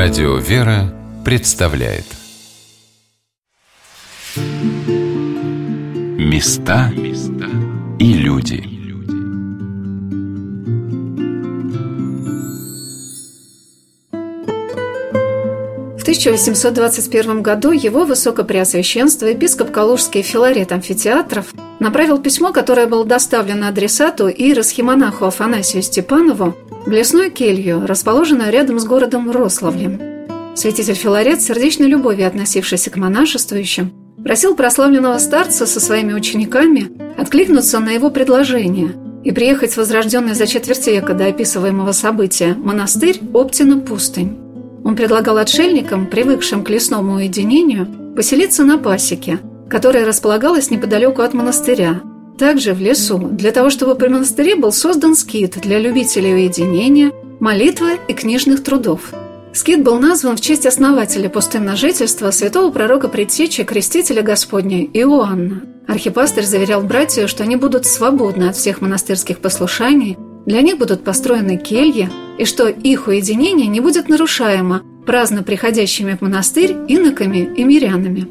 Радио «Вера» представляет. Места и люди. В 1821 году его высокопреосвященство епископ Калужский Филарет Амфитеатров направил письмо, которое было доставлено адресату и расхимонаху Афанасию Степанову в лесную келью, расположенную рядом с городом Рославлем. Святитель Филарет, сердечной любовью относившийся к монашествующим, просил прославленного старца со своими учениками откликнуться на его предложение и приехать с возрожденной за четверть века до описываемого события монастырь Оптина-Пустынь. Он предлагал отшельникам, привыкшим к лесному уединению, поселиться на пасеке, которая располагалась неподалеку от монастыря, также в лесу, для того, чтобы при монастыре был создан скит для любителей уединения, молитвы и книжных трудов. Скит был назван в честь основателя пустынного жительства святого пророка предтечи крестителя Господня Иоанна. Архипастырь заверял братью, что они будут свободны от всех монастырских послушаний, для них будут построены кельи, и что их уединение не будет нарушаемо праздно приходящими в монастырь иноками и мирянами.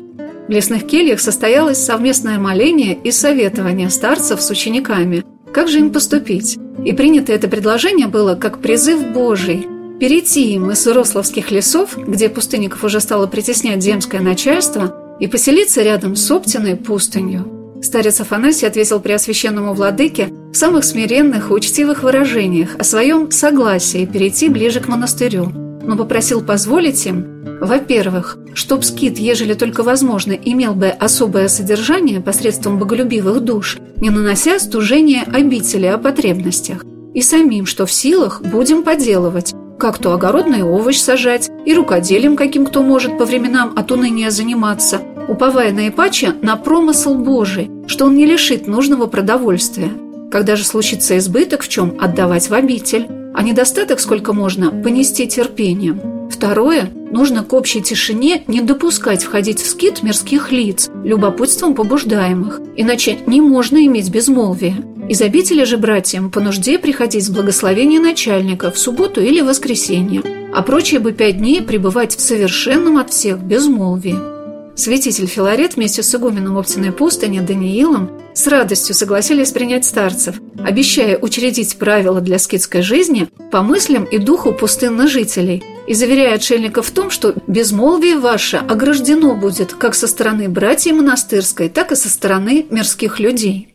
В лесных кельях состоялось совместное моление и советование старцев с учениками, как же им поступить. И принято это предложение было как призыв Божий – перейти им из Рославских лесов, где пустынников уже стало притеснять земское начальство, и поселиться рядом с Оптиной пустынью. Старец Афанасий ответил Преосвященному Владыке в самых смиренных и учтивых выражениях о своем согласии перейти ближе к монастырю, но попросил позволить им во-первых, чтоб скит, ежели только возможно, имел бы особое содержание посредством боголюбивых душ, не нанося стужения обители о потребностях. И самим, что в силах, будем поделывать, как то огородный овощ сажать, и рукоделием каким кто может по временам от уныния заниматься, уповая наипаче на промысл Божий, что он не лишит нужного продовольствия. Когда же случится избыток в чем, отдавать в обитель, а недостаток сколько можно понести терпением – Второе, нужно к общей тишине не допускать входить в скит мирских лиц, любопытством побуждаемых, иначе не можно иметь безмолвие. Из обители же братьям по нужде приходить с благословения начальника в субботу или воскресенье, а прочие бы пять дней пребывать в совершенном от всех безмолвии. Святитель Филарет вместе с игуменом Оптиной пустыни Даниилом с радостью согласились принять старцев, обещая учредить правила для скитской жизни по мыслям и духу пустынных жителей и заверяя отшельников в том, что безмолвие ваше ограждено будет как со стороны братьев монастырской, так и со стороны мирских людей.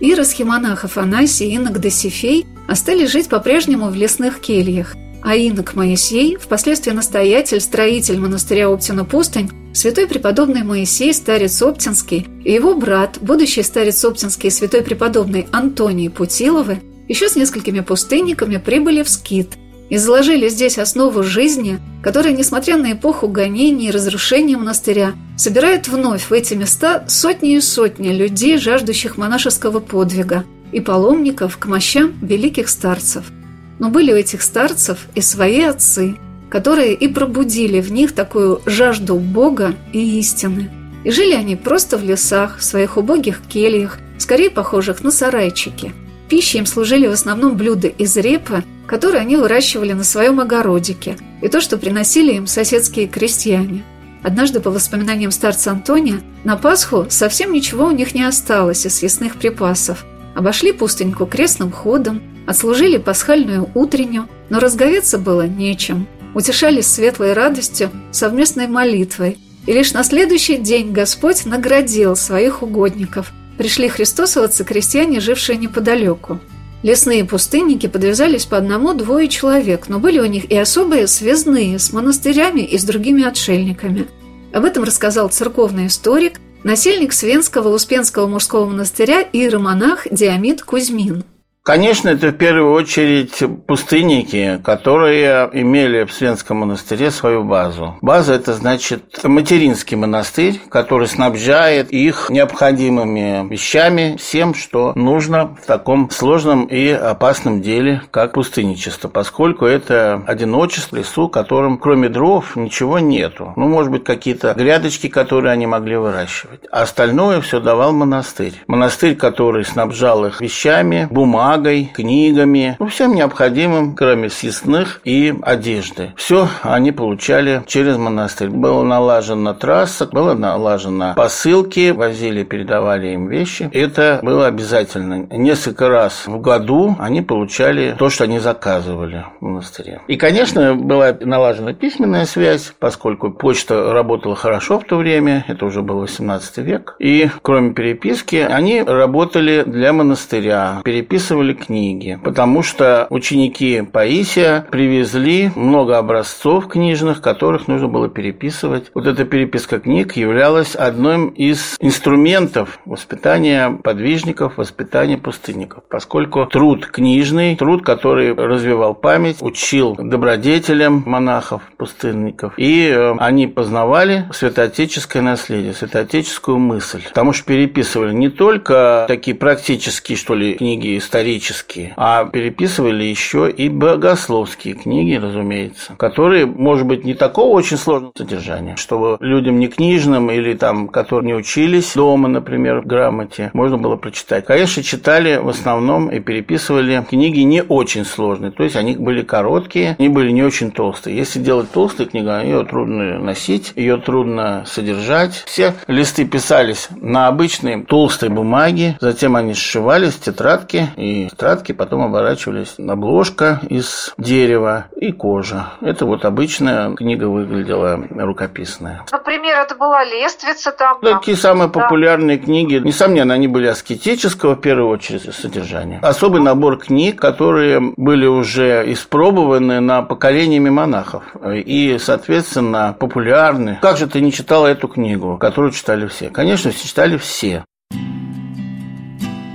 Иросхимонах Афанасий и инок Досифей остались жить по-прежнему в лесных кельях, а инок Моисей, впоследствии настоятель, строитель монастыря Оптина Пустынь, святой преподобный Моисей, старец Оптинский, и его брат, будущий старец Оптинский, святой преподобный Антоний Путиловы, еще с несколькими пустынниками прибыли в Скит и заложили здесь основу жизни, которая, несмотря на эпоху гонений и разрушения монастыря, собирает вновь в эти места сотни и сотни людей, жаждущих монашеского подвига, и паломников к мощам великих старцев – но были у этих старцев и свои отцы, которые и пробудили в них такую жажду Бога и истины. И жили они просто в лесах, в своих убогих кельях, скорее похожих на сарайчики. Пищей им служили в основном блюда из репы, которые они выращивали на своем огородике, и то, что приносили им соседские крестьяне. Однажды, по воспоминаниям старца Антония, на Пасху совсем ничего у них не осталось из съестных припасов. Обошли пустыньку крестным ходом, Отслужили пасхальную утреннюю, но разговеться было нечем. Утешались светлой радостью, совместной молитвой. И лишь на следующий день Господь наградил своих угодников. Пришли христосовцы крестьяне, жившие неподалеку. Лесные пустынники подвязались по одному-двое человек, но были у них и особые связные с монастырями и с другими отшельниками. Об этом рассказал церковный историк, насельник Свенского Успенского мужского монастыря и иеромонах Диамид Кузьмин. Конечно, это в первую очередь пустынники, которые имели в Свенском монастыре свою базу. База – это значит материнский монастырь, который снабжает их необходимыми вещами, всем, что нужно в таком сложном и опасном деле, как пустынничество, поскольку это одиночество лесу, которым кроме дров ничего нету. Ну, может быть, какие-то грядочки, которые они могли выращивать. А остальное все давал монастырь. Монастырь, который снабжал их вещами, бумагой, бумагой, книгами, всем необходимым, кроме съестных и одежды. Все они получали через монастырь. Было налажено трасса, было налажено посылки, возили, передавали им вещи. Это было обязательно. Несколько раз в году они получали то, что они заказывали в монастыре. И, конечно, была налажена письменная связь, поскольку почта работала хорошо в то время, это уже был 18 век. И, кроме переписки, они работали для монастыря, переписывали книги, потому что ученики Паисия привезли много образцов книжных, которых нужно было переписывать. Вот эта переписка книг являлась одним из инструментов воспитания подвижников, воспитания пустынников, поскольку труд книжный, труд, который развивал память, учил добродетелям монахов, пустынников, и э, они познавали святоотеческое наследие, святоотеческую мысль, потому что переписывали не только такие практические, что ли, книги исторические, а переписывали еще и богословские книги, разумеется, которые, может быть, не такого очень сложного содержания, чтобы людям не книжным или там, которые не учились дома, например, в грамоте, можно было прочитать. Конечно, читали в основном и переписывали книги не очень сложные, то есть они были короткие, они были не очень толстые. Если делать толстую книгу, ее трудно носить, ее трудно содержать. Все листы писались на обычной толстой бумаге, затем они сшивались в тетрадки, и тетрадки потом оборачивались обложка из дерева и кожа. Это вот обычная книга выглядела рукописная. Например, это была лествица там. Такие там. самые да. популярные книги, несомненно, они были аскетического в первую очередь содержания. Особый набор книг, которые были уже испробованы на поколениями монахов и, соответственно, популярны. Как же ты не читала эту книгу, которую читали все? Конечно, читали все.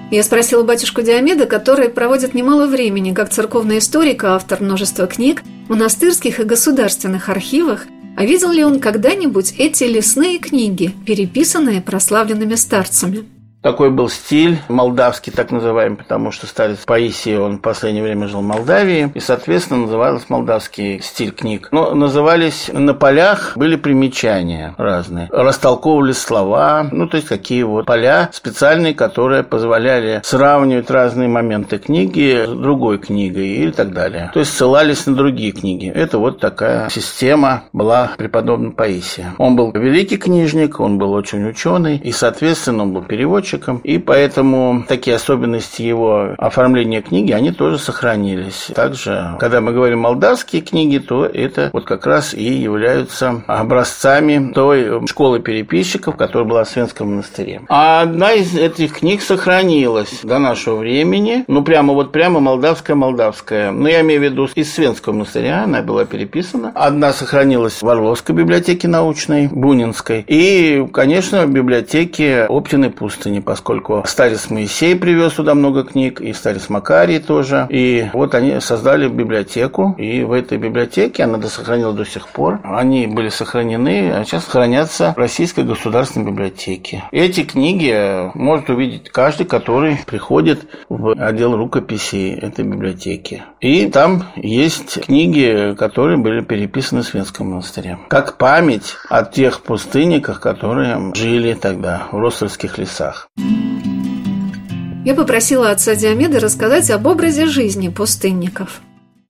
Я спросила батюшку Диомеда, который проводит немало времени как церковный историк, автор множества книг, монастырских и государственных архивах, а видел ли он когда-нибудь эти лесные книги, переписанные прославленными старцами? Такой был стиль молдавский, так называемый, потому что старец Паисий, он в последнее время жил в Молдавии, и, соответственно, назывался молдавский стиль книг. Но назывались на полях, были примечания разные. Растолковывали слова, ну, то есть какие вот поля специальные, которые позволяли сравнивать разные моменты книги с другой книгой и так далее. То есть ссылались на другие книги. Это вот такая система была преподобного Паисия. Он был великий книжник, он был очень ученый, и, соответственно, он был переводчик, переводчиком, и поэтому такие особенности его оформления книги, они тоже сохранились. Также, когда мы говорим молдавские книги, то это вот как раз и являются образцами той школы переписчиков, которая была в Свенском монастыре. А одна из этих книг сохранилась до нашего времени, ну прямо вот прямо молдавская-молдавская. Ну, я имею в виду из Свенского монастыря, она была переписана. Одна сохранилась в Орловской библиотеке научной, Бунинской, и, конечно, в библиотеке Оптиной пустыни поскольку старец Моисей привез сюда много книг, и старец Макарий тоже. И вот они создали библиотеку, и в этой библиотеке, она сохранилась до сих пор, они были сохранены, а сейчас хранятся в Российской государственной библиотеке. Эти книги может увидеть каждый, который приходит в отдел рукописей этой библиотеки. И там есть книги, которые были переписаны в Свенском монастыре. Как память о тех пустынниках, которые жили тогда в Ростовских лесах. Я попросила отца Диомеда рассказать об образе жизни пустынников.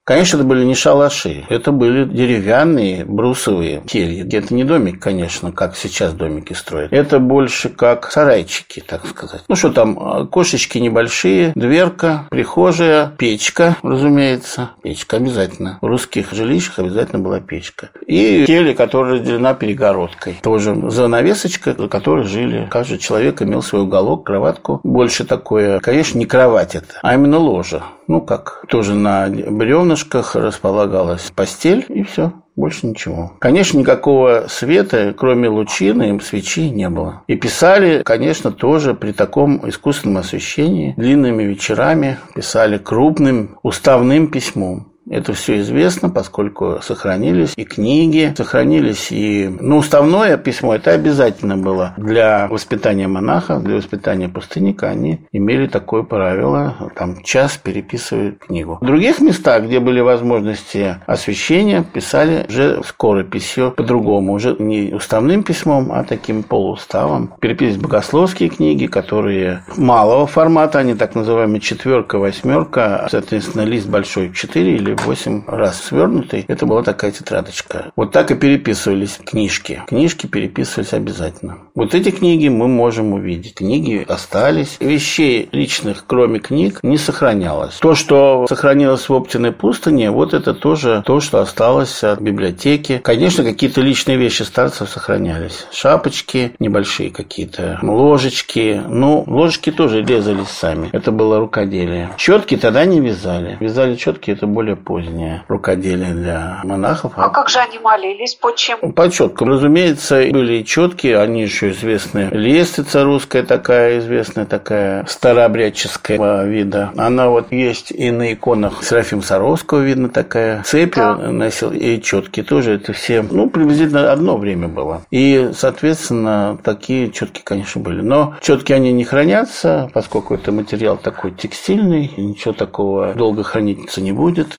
Конечно, это были не шалаши, это были деревянные брусовые кельи. Это не домик, конечно, как сейчас домики строят. Это больше как сарайчики, так сказать. Ну что там, а, кошечки небольшие, дверка, прихожая, печка, разумеется. Печка обязательно. В русских жилищах обязательно была печка. И келья, которая разделена перегородкой. Тоже занавесочка, за которой жили. Каждый человек имел свой уголок, кроватку. Больше такое, конечно, не кровать это, а именно ложа. Ну, как тоже на бревнышках располагалась постель, и все. Больше ничего. Конечно, никакого света, кроме лучины, свечи не было. И писали, конечно, тоже при таком искусственном освещении, длинными вечерами, писали крупным уставным письмом. Это все известно, поскольку сохранились и книги, сохранились и... Ну, уставное письмо, это обязательно было для воспитания монаха, для воспитания пустынника. Они имели такое правило, там час переписывают книгу. В других местах, где были возможности освещения, писали уже скорописью по-другому, уже не уставным письмом, а таким полууставом. Переписывались богословские книги, которые малого формата, они так называемые четверка, восьмерка, соответственно, лист большой 4 или 8 раз свернутый. Это была такая тетрадочка. Вот так и переписывались книжки. Книжки переписывались обязательно. Вот эти книги мы можем увидеть. Книги остались. Вещей личных, кроме книг, не сохранялось. То, что сохранилось в Оптиной пустыне, вот это тоже то, что осталось от библиотеки. Конечно, какие-то личные вещи старцев сохранялись. Шапочки небольшие какие-то, ложечки. Ну, ложечки тоже резались сами. Это было рукоделие. Четки тогда не вязали. Вязали четки, это более позднее рукоделие для монахов. А как же они молились? По чем? По четкам. Разумеется, были четки, они еще известны. Лестница русская такая, известная такая, старообрядческого вида. Она вот есть и на иконах Серафим Саровского видно такая. Цепь да. носил и четки тоже. Это все, ну, приблизительно одно время было. И, соответственно, такие четки, конечно, были. Но четки они не хранятся, поскольку это материал такой текстильный, ничего такого долго храниться не будет.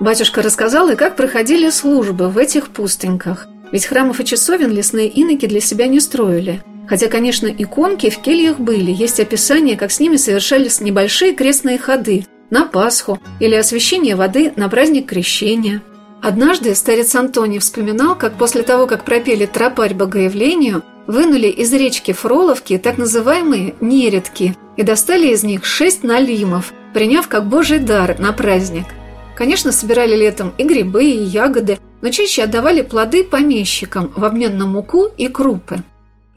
Батюшка рассказал и как проходили службы в этих пустыньках. Ведь храмов и часовен лесные иноки для себя не строили. Хотя, конечно, иконки в кельях были, есть описание, как с ними совершались небольшие крестные ходы на Пасху или освящение воды на праздник Крещения. Однажды старец Антоний вспоминал, как после того, как пропели тропарь Богоявлению, вынули из речки Фроловки так называемые нередки и достали из них шесть налимов, приняв как божий дар на праздник. Конечно, собирали летом и грибы, и ягоды, но чаще отдавали плоды помещикам в обмен на муку и крупы.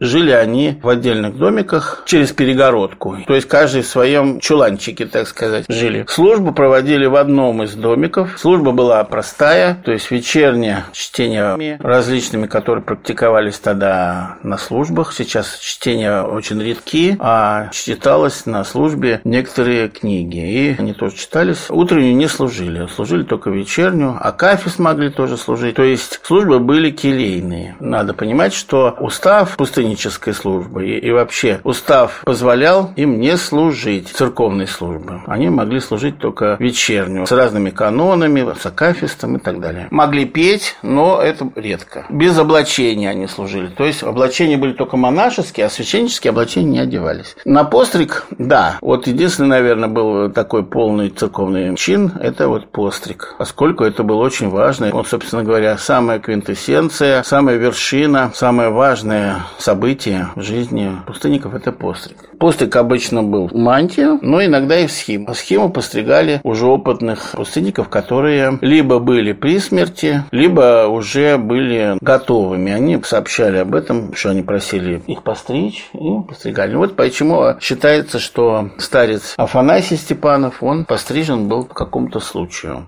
Жили они в отдельных домиках через перегородку. То есть каждый в своем чуланчике, так сказать, жили. Службу проводили в одном из домиков. Служба была простая, то есть вечернее чтение различными, которые практиковались тогда на службах. Сейчас чтения очень редки, а читалось на службе некоторые книги. И они тоже читались. Утреннюю не служили, служили только вечернюю. А кафес могли тоже служить. То есть службы были келейные. Надо понимать, что устав пустыни священнической службы. И, и вообще устав позволял им не служить церковной службы. Они могли служить только вечернюю, с разными канонами, с акафистом и так далее. Могли петь, но это редко. Без облачения они служили. То есть облачения были только монашеские, а священнические облачения не одевались. На постриг, да, вот единственный, наверное, был такой полный церковный чин, это вот постриг. Поскольку это было очень важно. Он, собственно говоря, самая квинтэссенция, самая вершина, самое важное событие событие в жизни пустынников – это постриг. Постриг обычно был мантия, но иногда и в схему. А схему постригали уже опытных пустынников, которые либо были при смерти, либо уже были готовыми. Они сообщали об этом, что они просили их постричь и постригали. Вот почему считается, что старец Афанасий Степанов, он пострижен был по какому-то случаю.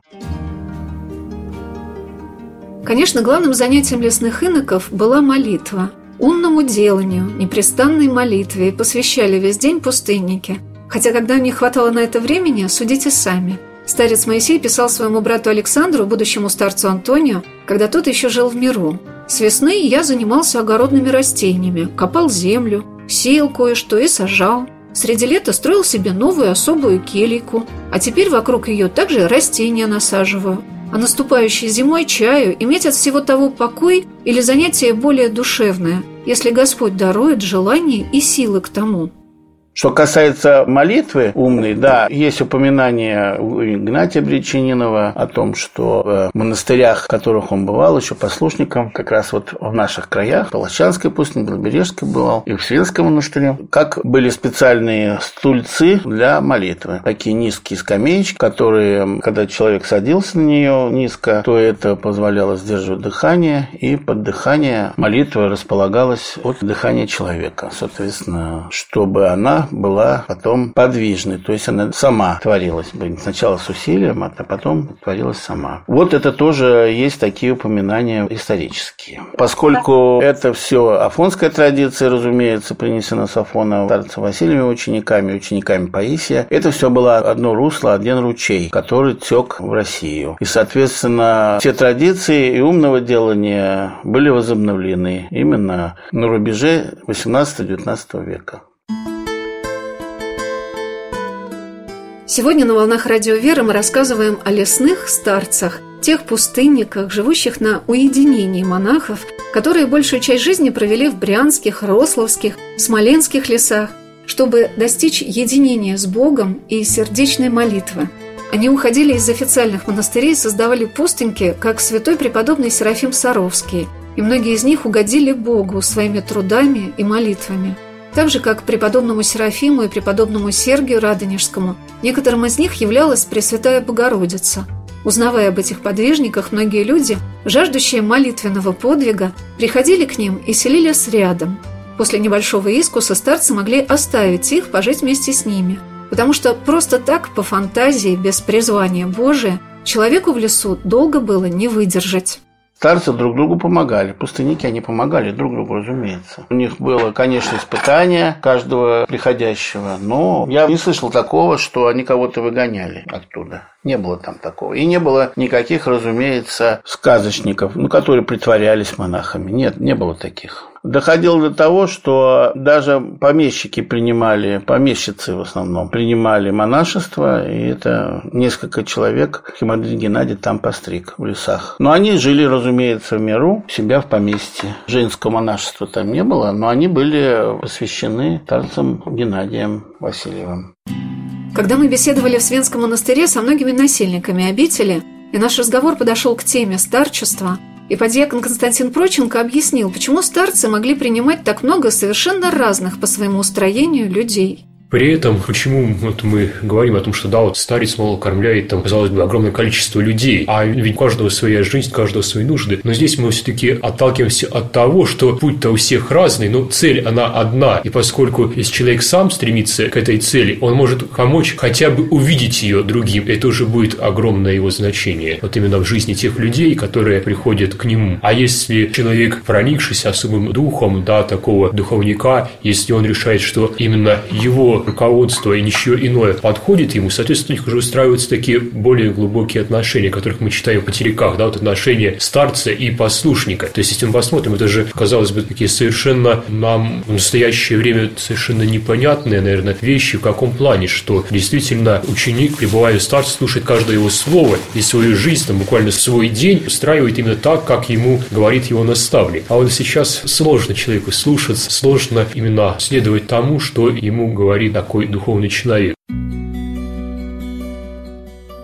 Конечно, главным занятием лесных иноков была молитва – Умному деланию, непрестанной молитве посвящали весь день пустынники. Хотя когда не хватало на это времени, судите сами. Старец Моисей писал своему брату Александру, будущему старцу Антонию, когда тот еще жил в миру. «С весны я занимался огородными растениями, копал землю, сеял кое-что и сажал. Среди лета строил себе новую особую келейку, а теперь вокруг ее также растения насаживаю а наступающей зимой чаю иметь от всего того покой или занятие более душевное, если Господь дарует желание и силы к тому. Что касается молитвы умной, да, есть упоминание у Игнатия Бречининова о том, что в монастырях, в которых он бывал еще послушником, как раз вот в наших краях, Палачанской пустыне, Белобережской бывал, и в Свинском монастыре, как были специальные стульцы для молитвы. Такие низкие скамеечки, которые, когда человек садился на нее низко, то это позволяло сдерживать дыхание, и под дыхание молитва располагалась от дыхания человека. Соответственно, чтобы она была потом подвижной, то есть она сама творилась. Сначала с усилием, а потом творилась сама. Вот это тоже есть такие упоминания исторические. Поскольку это все афонская традиция, разумеется, принесена с Афона старцем Васильевыми учениками, учениками Паисия, это все было одно русло, один ручей, который тек в Россию. И, соответственно, все традиции и умного делания были возобновлены именно на рубеже 18-19 века. Сегодня на «Волнах Радио Веры» мы рассказываем о лесных старцах, тех пустынниках, живущих на уединении монахов, которые большую часть жизни провели в брянских, рословских, смоленских лесах, чтобы достичь единения с Богом и сердечной молитвы. Они уходили из официальных монастырей и создавали пустыньки, как святой преподобный Серафим Саровский, и многие из них угодили Богу своими трудами и молитвами – так же, как преподобному Серафиму и преподобному Сергию Радонежскому, некоторым из них являлась Пресвятая Богородица. Узнавая об этих подвижниках, многие люди, жаждущие молитвенного подвига, приходили к ним и селились рядом. После небольшого искуса старцы могли оставить их, пожить вместе с ними. Потому что просто так, по фантазии, без призвания Божия, человеку в лесу долго было не выдержать. Старцы друг другу помогали. Пустынники, они помогали друг другу, разумеется. У них было, конечно, испытание каждого приходящего, но я не слышал такого, что они кого-то выгоняли оттуда. Не было там такого. И не было никаких, разумеется, сказочников, ну, которые притворялись монахами. Нет, не было таких. Доходило до того, что даже помещики принимали, помещицы в основном, принимали монашество, и это несколько человек Химадрин Геннадий там постриг в лесах. Но они жили, разумеется, в миру, себя в поместье. Женского монашества там не было, но они были посвящены старцам Геннадием Васильевым. Когда мы беседовали в Свенском монастыре со многими насильниками обители, и наш разговор подошел к теме старчества – и подьякон Константин Проченко объяснил, почему старцы могли принимать так много совершенно разных по своему устроению людей. При этом, почему вот мы говорим о том, что да, вот старец, мол, кормляет там, казалось бы, огромное количество людей, а ведь у каждого своя жизнь, у каждого свои нужды. Но здесь мы все-таки отталкиваемся от того, что путь-то у всех разный, но цель она одна. И поскольку если человек сам стремится к этой цели, он может помочь хотя бы увидеть ее другим. Это уже будет огромное его значение. Вот именно в жизни тех людей, которые приходят к нему. А если человек, проникшись особым духом, да, такого духовника, если он решает, что именно его руководство и ничего иное подходит ему, соответственно, у них уже устраиваются такие более глубокие отношения, которых мы читаем в потеряках, да, вот отношения старца и послушника. То есть, если мы посмотрим, это же, казалось бы, такие совершенно нам в настоящее время совершенно непонятные, наверное, вещи, в каком плане, что действительно ученик, пребывая в старце, слушает каждое его слово и свою жизнь, там, буквально свой день устраивает именно так, как ему говорит его наставник. А вот сейчас сложно человеку слушаться, сложно именно следовать тому, что ему говорит такой духовный человек.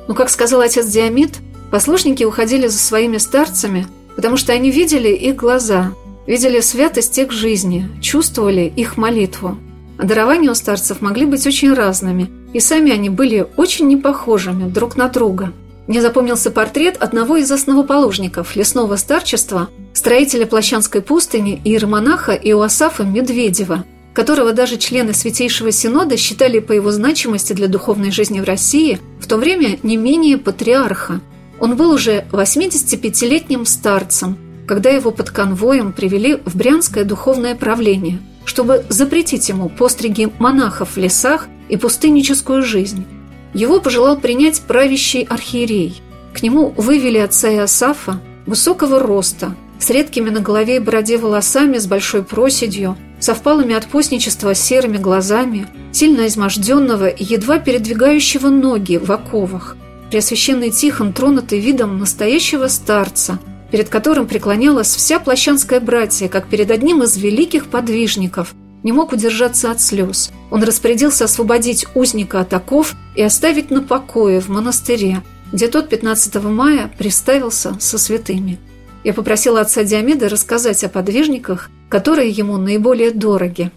Ну, как сказал отец Диамид, послушники уходили за своими старцами, потому что они видели их глаза, видели святость их жизни, чувствовали их молитву. А дарования у старцев могли быть очень разными, и сами они были очень непохожими друг на друга. Мне запомнился портрет одного из основоположников лесного старчества, строителя Плащанской пустыни и иеромонаха Иоасафа Медведева – которого даже члены Святейшего Синода считали по его значимости для духовной жизни в России в то время не менее патриарха. Он был уже 85-летним старцем, когда его под конвоем привели в Брянское духовное правление, чтобы запретить ему постриги монахов в лесах и пустынническую жизнь. Его пожелал принять правящий архиерей. К нему вывели отца Иосафа, высокого роста, с редкими на голове и бороде волосами, с большой проседью – со впалыми от постничества серыми глазами, сильно изможденного и едва передвигающего ноги в оковах, преосвященный Тихон, тронутый видом настоящего старца, перед которым преклонялась вся плащанская братья, как перед одним из великих подвижников, не мог удержаться от слез. Он распорядился освободить узника от оков и оставить на покое в монастыре, где тот 15 мая приставился со святыми. Я попросила отца Диамида рассказать о подвижниках, которые ему наиболее дороги.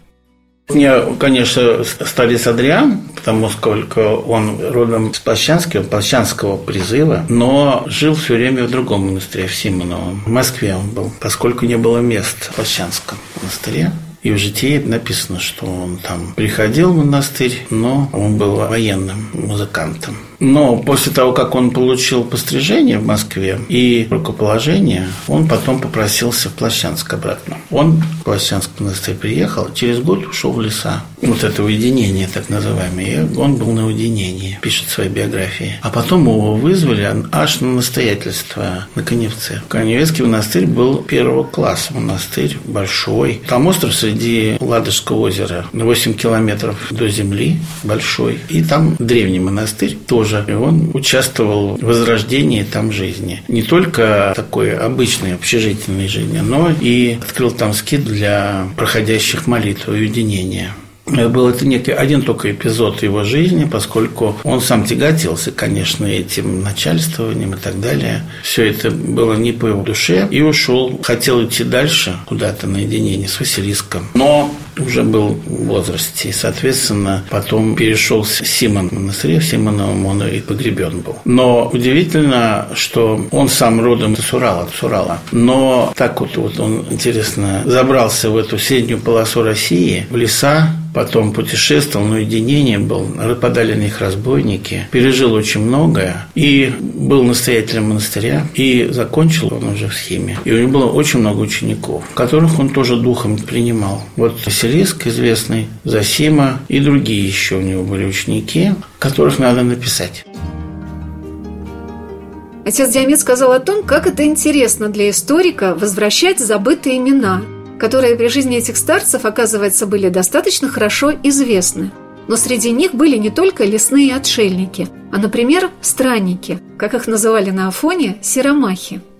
Мне, конечно, старец Адриан, потому сколько он родом с Плащанского, Плащанского призыва, но жил все время в другом монастыре, в Симоновом. В Москве он был, поскольку не было мест в Плащанском монастыре. И в житии написано, что он там приходил в монастырь, но он был военным музыкантом. Но после того, как он получил пострижение в Москве и рукоположение, он потом попросился в Плащанск обратно. Он в Плащанск монастырь приехал, через год ушел в леса. Вот это уединение, так называемое. И он был на уединении, пишет в своей биографии. А потом его вызвали аж на настоятельство на Коневце. Коневецкий монастырь был первого класса. Монастырь большой. Там остров среди Ладожского озера. на 8 километров до земли, большой. И там древний монастырь тоже тоже. И он участвовал в возрождении там жизни. Не только такой обычной общежительной жизни, но и открыл там скид для проходящих молитв и уединения. Был это некий один только эпизод его жизни, поскольку он сам тяготился, конечно, этим начальствованием и так далее. Все это было не по его душе и ушел. Хотел идти дальше, куда-то наедине с Василиском. Но уже был в возрасте. И, соответственно, потом перешел с Симон в монастыре, в Симоновом он и погребен был. Но удивительно, что он сам родом из Урала, от Урала. Но так вот, вот он, интересно, забрался в эту среднюю полосу России, в леса, потом путешествовал, но единение был, нападали на них разбойники, пережил очень многое и был настоятелем монастыря, и закончил он уже в схеме. И у него было очень много учеников, которых он тоже духом принимал. Вот Василиск известный, Засима и другие еще у него были ученики, которых надо написать. Отец Диамет сказал о том, как это интересно для историка возвращать забытые имена – которые при жизни этих старцев, оказывается, были достаточно хорошо известны. Но среди них были не только лесные отшельники, а, например, странники, как их называли на Афоне, серомахи –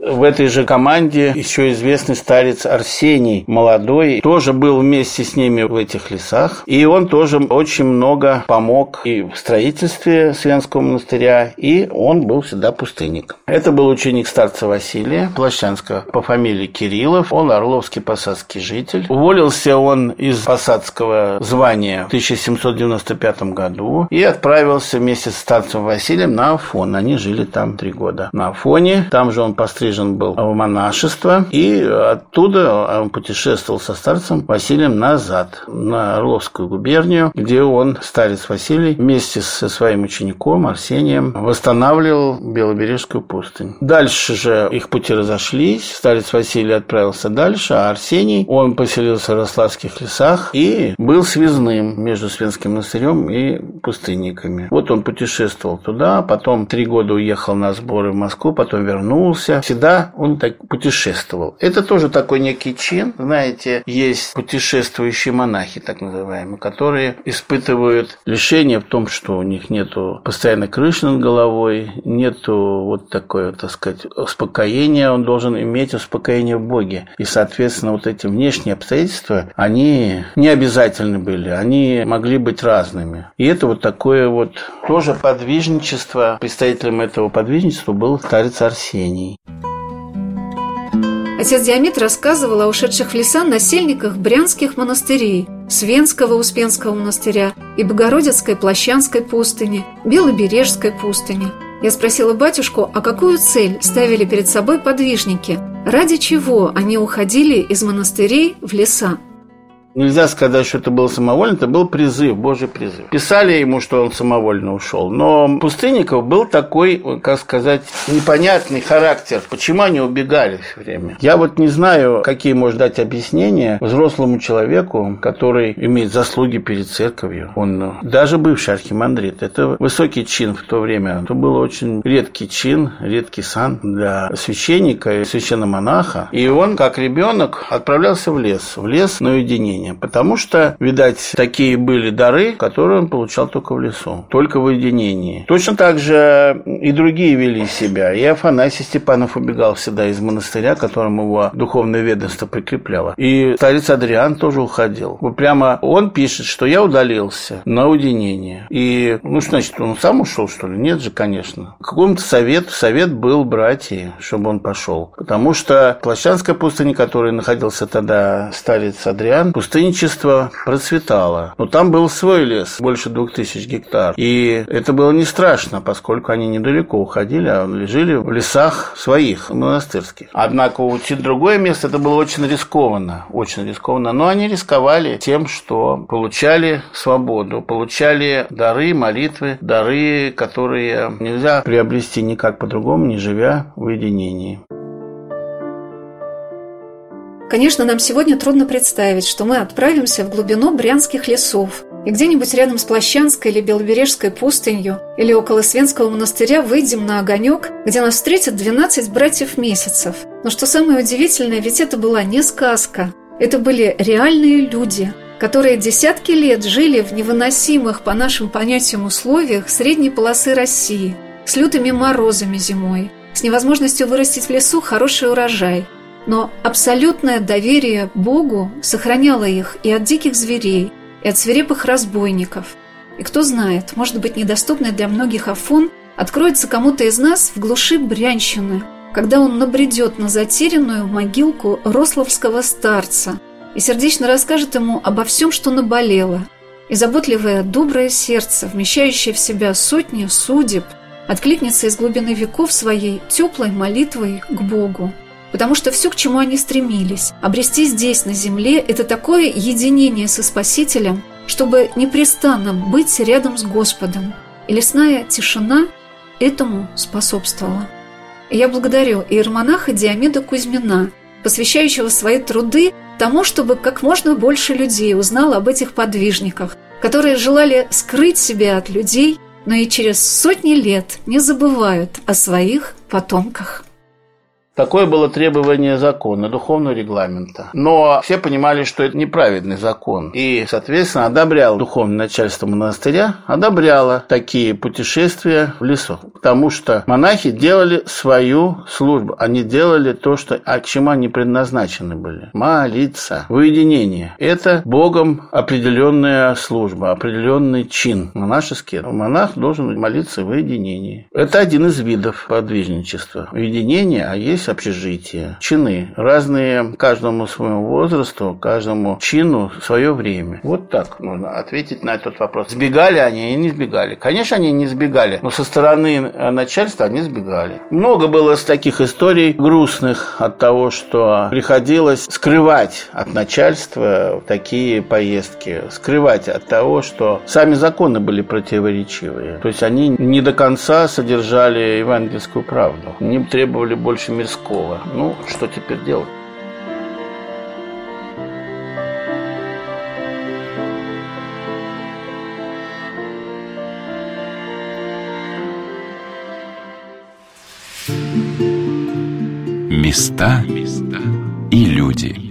в этой же команде еще известный старец Арсений, молодой, тоже был вместе с ними в этих лесах. И он тоже очень много помог и в строительстве Свенского монастыря, и он был всегда пустынник. Это был ученик старца Василия Плащанского по фамилии Кириллов. Он орловский посадский житель. Уволился он из посадского звания в 1795 году и отправился вместе с старцем Василием на Афон. Они жили там три года. На Афоне, там же он постриг пострижен был в монашество, и оттуда он путешествовал со старцем Василием назад, на Орловскую губернию, где он, старец Василий, вместе со своим учеником Арсением восстанавливал Белобережскую пустынь. Дальше же их пути разошлись, старец Василий отправился дальше, а Арсений, он поселился в Рославских лесах и был связным между Свенским монастырем и пустынниками. Вот он путешествовал туда, потом три года уехал на сборы в Москву, потом вернулся. Всегда всегда он так путешествовал. Это тоже такой некий чин. Знаете, есть путешествующие монахи, так называемые, которые испытывают лишение в том, что у них нету постоянно крыши над головой, нету вот такое, так сказать, успокоения. Он должен иметь успокоение в Боге. И, соответственно, вот эти внешние обстоятельства, они не обязательны были, они могли быть разными. И это вот такое вот тоже подвижничество. Представителем этого подвижничества был старец Арсений. Отец Диамет рассказывал о ушедших в леса насельниках брянских монастырей, Свенского Успенского монастыря и Богородицкой Плащанской пустыни, Белобережской пустыни. Я спросила батюшку, а какую цель ставили перед собой подвижники, ради чего они уходили из монастырей в леса. Нельзя сказать, что это был самовольно, это был призыв, Божий призыв. Писали ему, что он самовольно ушел. Но Пустынников был такой, как сказать, непонятный характер. Почему они убегали все время? Я вот не знаю, какие может дать объяснения взрослому человеку, который имеет заслуги перед церковью. Он даже бывший архимандрит. Это высокий чин в то время. Это был очень редкий чин, редкий сан для священника и священномонаха. И он, как ребенок, отправлялся в лес. В лес на уединение уединения, потому что, видать, такие были дары, которые он получал только в лесу, только в уединении. Точно так же и другие вели себя. И Афанасий Степанов убегал всегда из монастыря, которому его духовное ведомство прикрепляло. И старец Адриан тоже уходил. Вот прямо он пишет, что я удалился на уединение. И, ну, что значит, он сам ушел, что ли? Нет же, конечно. Какому-то совет, совет был братья, чтобы он пошел. Потому что Плащанская пустыня, которой находился тогда старец Адриан, пустыня пустынничество процветало. Но там был свой лес, больше двух тысяч гектар. И это было не страшно, поскольку они недалеко уходили, а жили в лесах своих, монастырских. Однако уйти в другое место это было очень рискованно, очень рискованно. Но они рисковали тем, что получали свободу, получали дары, молитвы, дары, которые нельзя приобрести никак по-другому, не живя в уединении. Конечно, нам сегодня трудно представить, что мы отправимся в глубину брянских лесов и где-нибудь рядом с Плащанской или Белобережской пустынью или около Свенского монастыря выйдем на огонек, где нас встретят 12 братьев месяцев. Но что самое удивительное, ведь это была не сказка. Это были реальные люди, которые десятки лет жили в невыносимых по нашим понятиям условиях средней полосы России, с лютыми морозами зимой, с невозможностью вырастить в лесу хороший урожай – но абсолютное доверие Богу сохраняло их и от диких зверей, и от свирепых разбойников. И кто знает, может быть, недоступный для многих Афон откроется кому-то из нас в глуши Брянщины, когда он набредет на затерянную могилку рословского старца и сердечно расскажет ему обо всем, что наболело, и заботливое доброе сердце, вмещающее в себя сотни судеб, откликнется из глубины веков своей теплой молитвой к Богу. Потому что все, к чему они стремились, обрести здесь, на земле, это такое единение со Спасителем, чтобы непрестанно быть рядом с Господом. И лесная тишина этому способствовала. И я благодарю иеромонаха Диомеда Кузьмина, посвящающего свои труды тому, чтобы как можно больше людей узнало об этих подвижниках, которые желали скрыть себя от людей, но и через сотни лет не забывают о своих потомках. Такое было требование закона, духовного регламента. Но все понимали, что это неправедный закон. И, соответственно, одобрял духовное начальство монастыря, одобряло такие путешествия в лесу. Потому что монахи делали свою службу. Они делали то, что, а к они предназначены были. Молиться. В. Это Богом определенная служба, определенный чин монашеский. Монах должен молиться в уединении. Это один из видов подвижничества. Уединение, а есть общежития, чины. Разные каждому своему возрасту, каждому чину свое время. Вот так можно ответить на этот вопрос. Сбегали они и не сбегали. Конечно, они не сбегали, но со стороны начальства они сбегали. Много было с таких историй грустных от того, что приходилось скрывать от начальства такие поездки, скрывать от того, что сами законы были противоречивые. То есть они не до конца содержали евангельскую правду. Они требовали больше мирского Пескова. Ну, что теперь делать? Места и люди.